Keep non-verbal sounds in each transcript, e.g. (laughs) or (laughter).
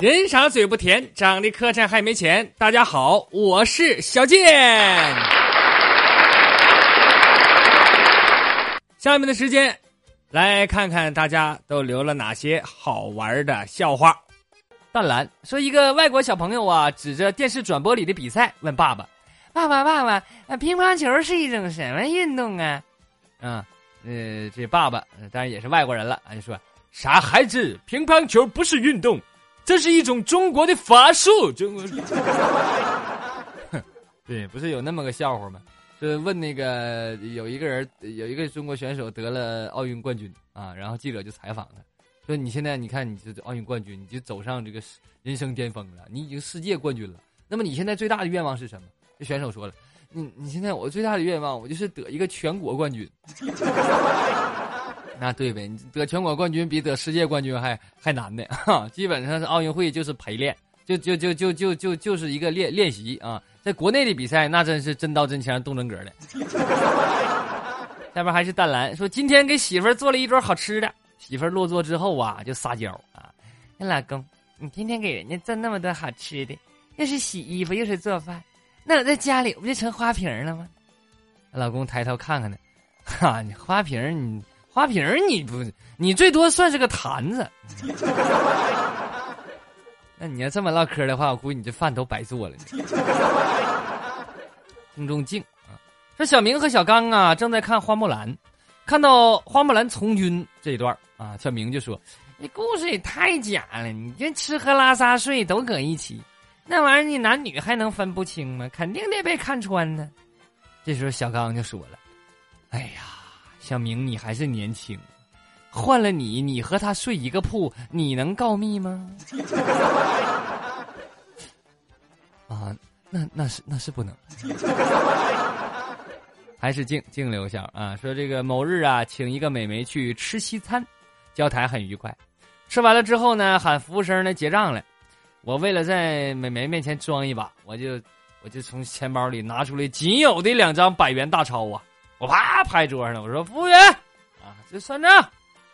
人傻嘴不甜，长得磕碜还没钱。大家好，我是小健。下面的时间，来看看大家都留了哪些好玩的笑话。淡蓝说：“一个外国小朋友啊，指着电视转播里的比赛问爸爸：‘爸爸，爸爸，啊，乒乓球是一种什么运动啊？’啊，呃，这爸爸当然也是外国人了，啊，就说：‘傻孩子，乒乓球不是运动。’”这是一种中国的法术，中国。(laughs) 对，不是有那么个笑话吗？就是问那个有一个人，有一个中国选手得了奥运冠军啊，然后记者就采访他，说：“你现在你看你这奥运冠军，你就走上这个人生巅峰了，你已经世界冠军了。那么你现在最大的愿望是什么？”这选手说了：“你你现在我最大的愿望，我就是得一个全国冠军。”那对呗，你得全国冠军比得世界冠军还还难呢，哈！基本上是奥运会就是陪练，就就就就就就就是一个练练习啊。在国内的比赛，那真是真刀真枪、动真格的。下边还是淡蓝说，今天给媳妇儿做了一桌好吃的，媳妇儿落座之后啊，就撒娇啊：“那老公，你天天给人家做那么多好吃的，又是洗衣服又是做饭，那我在家里不就成花瓶了吗？”老公抬头看看他，哈，你花瓶你。花瓶你不，你最多算是个坛子。那你要这么唠嗑的话，我估计你这饭都白做了。听众静啊，说小明和小刚啊正在看《花木兰》，看到花木兰从军这一段啊，小明就说：“你故事也太假了，你这吃喝拉撒睡都搁一起，那玩意儿你男女还能分不清吗？肯定得被看穿呢。”这时候小刚就说了：“哎呀。”小明，你还是年轻，换了你，你和他睡一个铺，你能告密吗？(laughs) 啊，那那是那是不能，(laughs) 还是静静留下啊。说这个某日啊，请一个美眉去吃西餐，交谈很愉快，吃完了之后呢，喊服务生呢结账来。我为了在美眉面前装一把，我就我就从钱包里拿出来仅有的两张百元大钞啊。我啪拍桌上了，我说：“服务员，啊，这算账，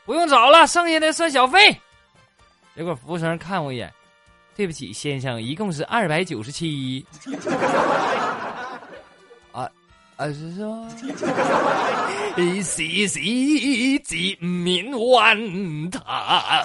不用找了，剩下的算小费。”结果服务生看我一眼，对不起，先生，一共是二百九十七。啊啊是说，细细见面万谈，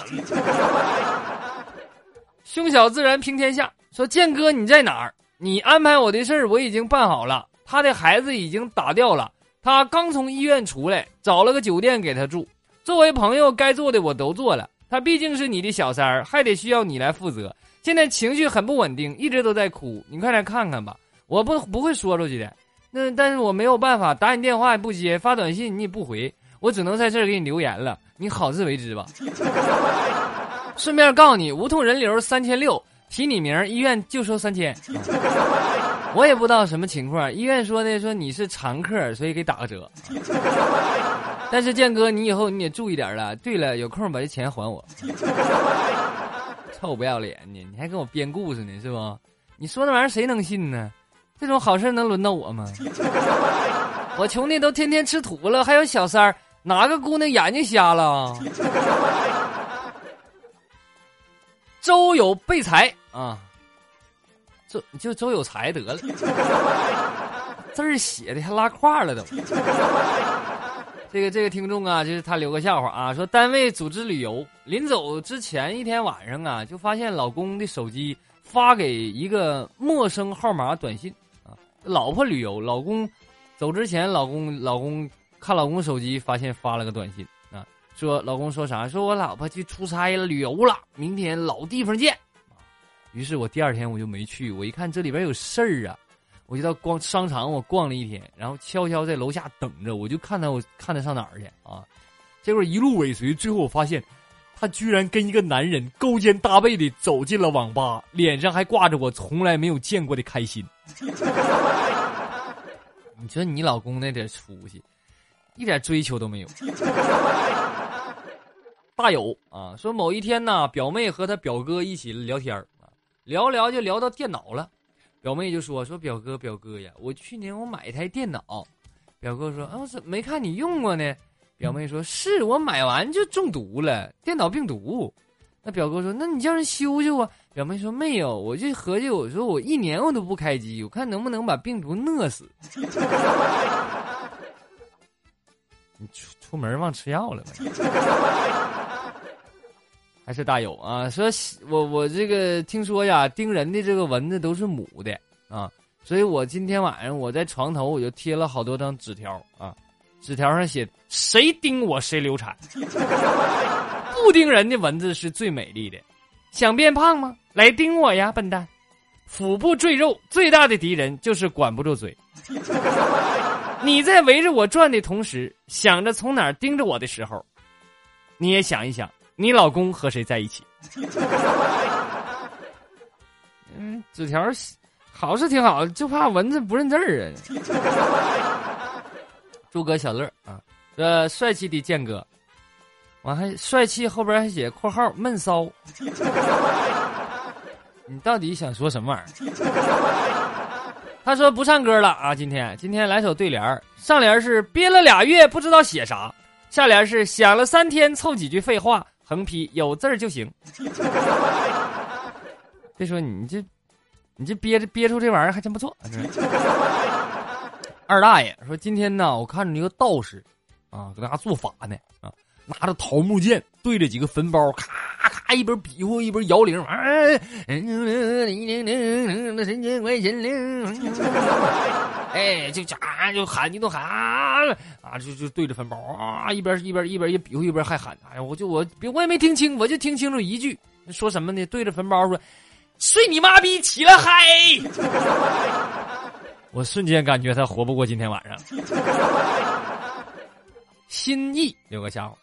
胸小自然平天下。说建哥你在哪儿？你安排我的事儿我已经办好了，他的孩子已经打掉了。他刚从医院出来，找了个酒店给他住。作为朋友，该做的我都做了。他毕竟是你的小三儿，还得需要你来负责。现在情绪很不稳定，一直都在哭。你快来看看吧，我不不会说出去的。那但是我没有办法，打你电话也不接，发短信你也不回，我只能在这儿给你留言了。你好自为之吧。顺便告诉你，无痛人流三千六，提你名，医院就收三千。我也不知道什么情况，医院说的说你是常客，所以给打个折。(laughs) 但是建哥，你以后你也注意点了。对了，有空把这钱还我。(laughs) 臭不要脸的，你还跟我编故事呢是不？你说那玩意儿谁能信呢？这种好事能轮到我吗？(laughs) 我穷的都天天吃土了，还有小三儿，哪个姑娘眼睛瞎了？周有备财啊。周就周有才得了，字儿写的还拉胯了都。这个这个听众啊，就是他留个笑话啊，说单位组织旅游，临走之前一天晚上啊，就发现老公的手机发给一个陌生号码短信啊，老婆旅游，老公走之前，老公老公看老公手机，发现发了个短信啊，说老公说啥？说我老婆去出差了，旅游了，明天老地方见。于是我第二天我就没去，我一看这里边有事儿啊，我就到逛商场，我逛了一天，然后悄悄在楼下等着，我就看他，我看他上哪儿去啊？结果一路尾随，最后我发现，他居然跟一个男人勾肩搭背的走进了网吧，脸上还挂着我从来没有见过的开心。(laughs) 你说你老公那点出息，一点追求都没有。(laughs) 大有啊，说某一天呢，表妹和她表哥一起聊天儿。聊聊就聊到电脑了，表妹就说：“说表哥表哥呀，我去年我买一台电脑。”表哥说：“啊，我怎么没看你用过呢？”表妹说：“是我买完就中毒了，电脑病毒。”那表哥说：“那你叫人修修啊？”表妹说：“没有，我就合计，我说我一年我都不开机，我看能不能把病毒饿死。” (laughs) 你出出门忘吃药了？还是大友啊？说我我这个听说呀，叮人的这个蚊子都是母的啊，所以我今天晚上我在床头我就贴了好多张纸条啊，纸条上写：谁叮我谁流产。不叮人的蚊子是最美丽的，想变胖吗？来叮我呀，笨蛋！腹部赘肉最大的敌人就是管不住嘴。你在围着我转的同时，想着从哪儿盯着我的时候，你也想一想，你老公和谁在一起？(laughs) 嗯，纸条好是挺好，就怕蚊子不认字儿啊。(laughs) 诸葛小乐啊，这，帅气的剑哥。完还帅气，后边还写括号闷骚。(laughs) 你到底想说什么玩意儿？他说不唱歌了啊，今天今天来首对联儿上联是憋了俩月不知道写啥，下联是想了三天凑几句废话，横批有字儿就行。(laughs) 别说你这，你这憋着憋出这玩意儿还真不错。二大爷说今天呢，我看着一个道士，啊，搁那做法呢，啊。拿着桃木剑对着几个坟包，咔咔一边比划一边摇铃，哎，神仙怪神灵，哎，就啊就喊，你都喊啊啊，就就对着坟包啊，一边一边一边也比划一边还喊，哎呀，我就我我也没听清，我就听清楚一句，说什么呢？对着坟包说：“睡你妈逼，起来嗨！” (laughs) 我瞬间感觉他活不过今天晚上。心意有个笑话。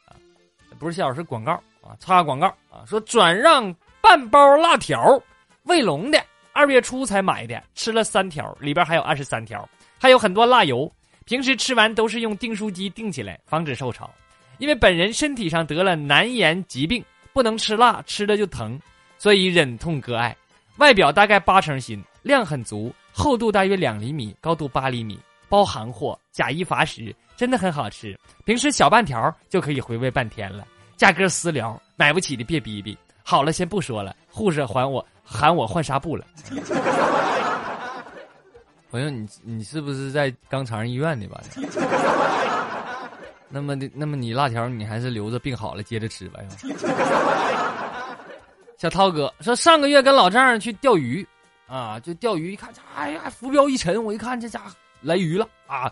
不是笑话，是广告啊！插个广告啊！说转让半包辣条，卫龙的，二月初才买的，吃了三条，里边还有二十三条，还有很多辣油。平时吃完都是用订书机订起来，防止受潮。因为本人身体上得了难言疾病，不能吃辣，吃了就疼，所以忍痛割爱。外表大概八成新，量很足，厚度大约两厘米，高度八厘米，包行货，假一罚十。真的很好吃，平时小半条就可以回味半天了。价格私聊，买不起的别逼逼。好了，先不说了。护士还我喊我换纱布了。(laughs) 朋友，你你是不是在肛肠医院的吧？(laughs) 那么的，那么你辣条你还是留着，病好了接着吃吧。(laughs) 小涛哥说，上个月跟老丈人去钓鱼，啊，就钓鱼，一看，哎呀，浮标一沉，我一看这家伙来鱼了啊。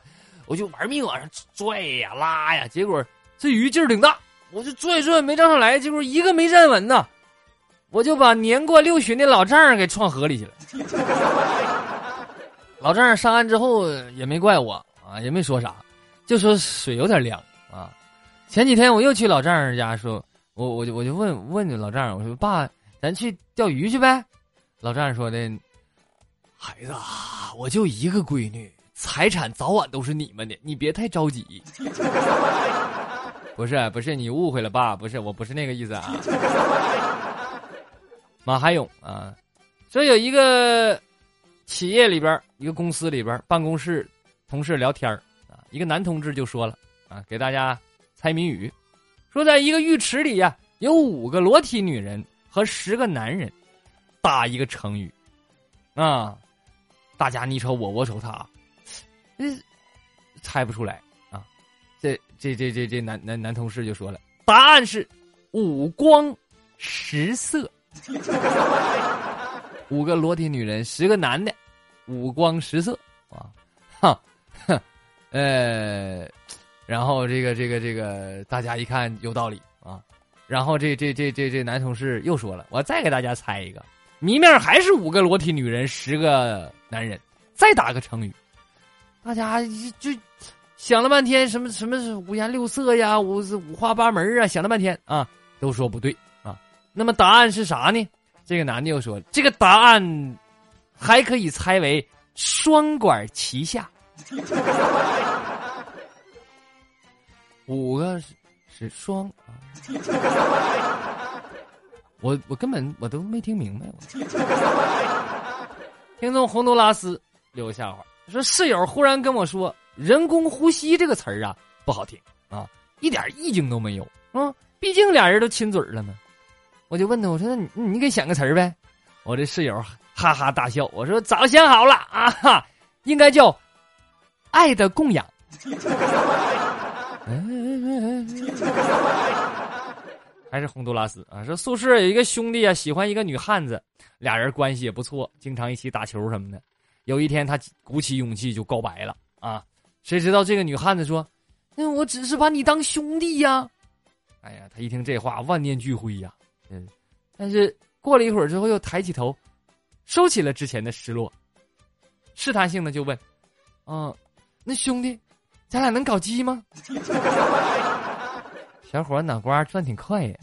我就玩命往上拽呀拉呀，结果这鱼劲儿挺大，我就拽拽没张上来，结果一个没站稳呢，我就把年过六旬的老丈人给撞河里去了。(laughs) 老丈人上岸之后也没怪我啊，也没说啥，就说水有点凉啊。前几天我又去老丈人家，说我我就我就问问你老丈人，我说爸，咱去钓鱼去呗。老丈人说的，孩子，我就一个闺女。财产早晚都是你们的，你别太着急。(laughs) 不是不是，你误会了爸，不是，我不是那个意思啊。马海勇啊，说有一个企业里边，一个公司里边，办公室同事聊天啊，一个男同志就说了啊，给大家猜谜语，说在一个浴池里呀，有五个裸体女人和十个男人，打一个成语啊，大家你瞅我，我瞅他。嗯，猜不出来啊！这这这这这男男男同事就说了，答案是五光十色，(laughs) 五个裸体女人，十个男的，五光十色啊！哈，哼，呃，然后这个这个这个大家一看有道理啊，然后这这这这这男同事又说了，我再给大家猜一个，谜面还是五个裸体女人，十个男人，再打个成语。大家就想了半天，什么什么是五颜六色呀，五五花八门啊，想了半天啊，都说不对啊。那么答案是啥呢？这个男的又说，这个答案还可以猜为双管齐下。(laughs) 五个是是双啊，(laughs) 我我根本我都没听明白我。(laughs) 听众洪都拉斯留个笑话。说室友忽然跟我说“人工呼吸”这个词儿啊不好听啊，一点意境都没有啊。毕竟俩人都亲嘴了呢。我就问他，我说那你你给想个词儿呗。我这室友哈哈大笑，我说早想好了啊哈，应该叫爱的供养。(laughs) 还是洪都拉斯啊，说宿舍有一个兄弟啊，喜欢一个女汉子，俩人关系也不错，经常一起打球什么的。有一天他鼓起勇气就告白了啊，谁知道这个女汉子说：“那我只是把你当兄弟呀。”哎呀，他一听这话，万念俱灰呀。嗯，但是过了一会儿之后，又抬起头，收起了之前的失落，试探性的就问：“啊，那兄弟，咱俩能搞基吗？” (laughs) 小伙脑瓜转挺快呀。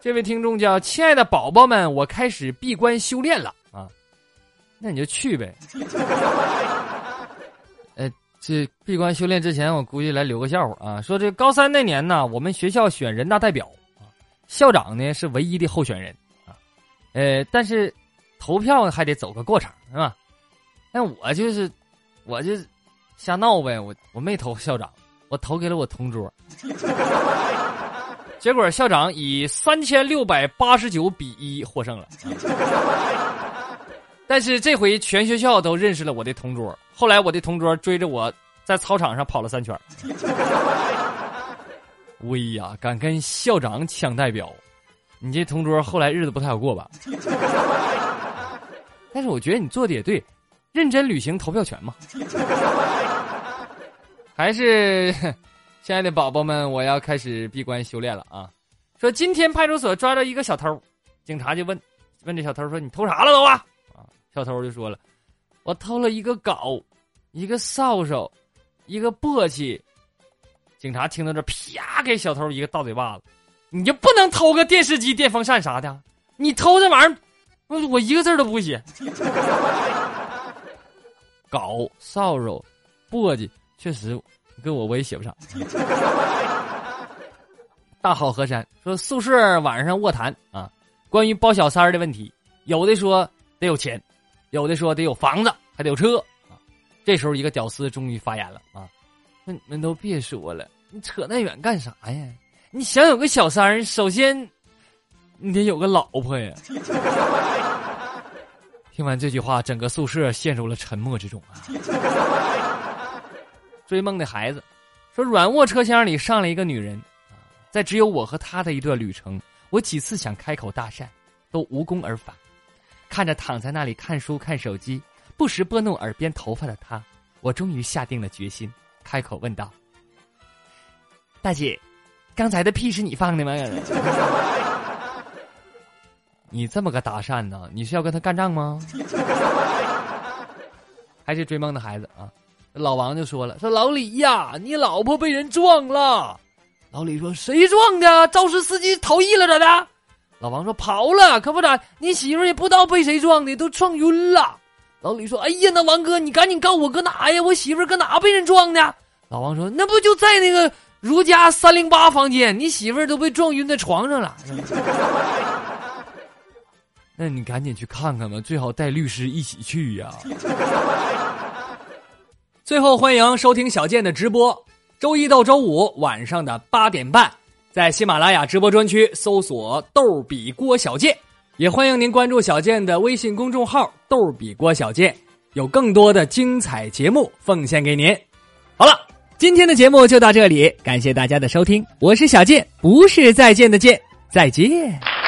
这位听众叫亲爱的宝宝们，我开始闭关修炼了，那你就去呗。呃，(laughs) 这闭关修炼之前，我估计来留个笑话啊，说这高三那年呢，我们学校选人大代表。校长呢是唯一的候选人啊，呃，但是投票还得走个过程是吧？那我就是，我就瞎闹呗，我我没投校长，我投给了我同桌，(laughs) 结果校长以三千六百八十九比一获胜了。但是这回全学校都认识了我的同桌，后来我的同桌追着我在操场上跑了三圈。(laughs) 威呀！敢跟校长抢代表，你这同桌后来日子不太好过吧？(laughs) 但是我觉得你做的也对，认真履行投票权嘛。还是，亲爱的宝宝们，我要开始闭关修炼了啊！说今天派出所抓着一个小偷，警察就问问这小偷说：“你偷啥了都啊？”小偷就说了：“我偷了一个镐，一个扫帚，一个簸箕。”警察听到这，啪给小偷一个大嘴巴子！你就不能偷个电视机、电风扇啥的？你偷这玩意儿，我我一个字都不会写。镐、扫帚、簸箕，确实跟我我也写不上。大好河山说宿舍晚上卧谈啊，关于包小三儿的问题，有的说得有钱，有的说得有房子，还得有车啊。这时候一个屌丝终于发言了啊，那你们都别说了。你扯那远干啥呀？你想有个小三儿，首先你得有个老婆呀。(laughs) 听完这句话，整个宿舍陷入了沉默之中啊。追梦的孩子说：“软卧车厢里上了一个女人，在只有我和她的一段旅程，我几次想开口搭讪，都无功而返。看着躺在那里看书看手机，不时拨弄耳边头发的他，我终于下定了决心，开口问道。”大姐，刚才的屁是你放的吗？你这么个搭讪呢？你是要跟他干仗吗？(laughs) 还是追梦的孩子啊？老王就说了：“说老李呀，你老婆被人撞了。”老李说：“谁撞的？肇事司机逃逸了咋的？”老王说：“跑了，可不咋。你媳妇也不知道被谁撞的，都撞晕了。”老李说：“哎呀，那王哥，你赶紧告诉我搁哪呀？我媳妇搁哪被人撞的？”老王说：“那不就在那个。”如家三零八房间，你媳妇都被撞晕在床上了。(laughs) 那你赶紧去看看吧，最好带律师一起去呀。最后，欢迎收听小健的直播，周一到周五晚上的八点半，在喜马拉雅直播专区搜索“逗比郭小贱”，也欢迎您关注小贱的微信公众号“逗比郭小贱”，有更多的精彩节目奉献给您。好了。今天的节目就到这里，感谢大家的收听，我是小贱，不是再见的见，再见。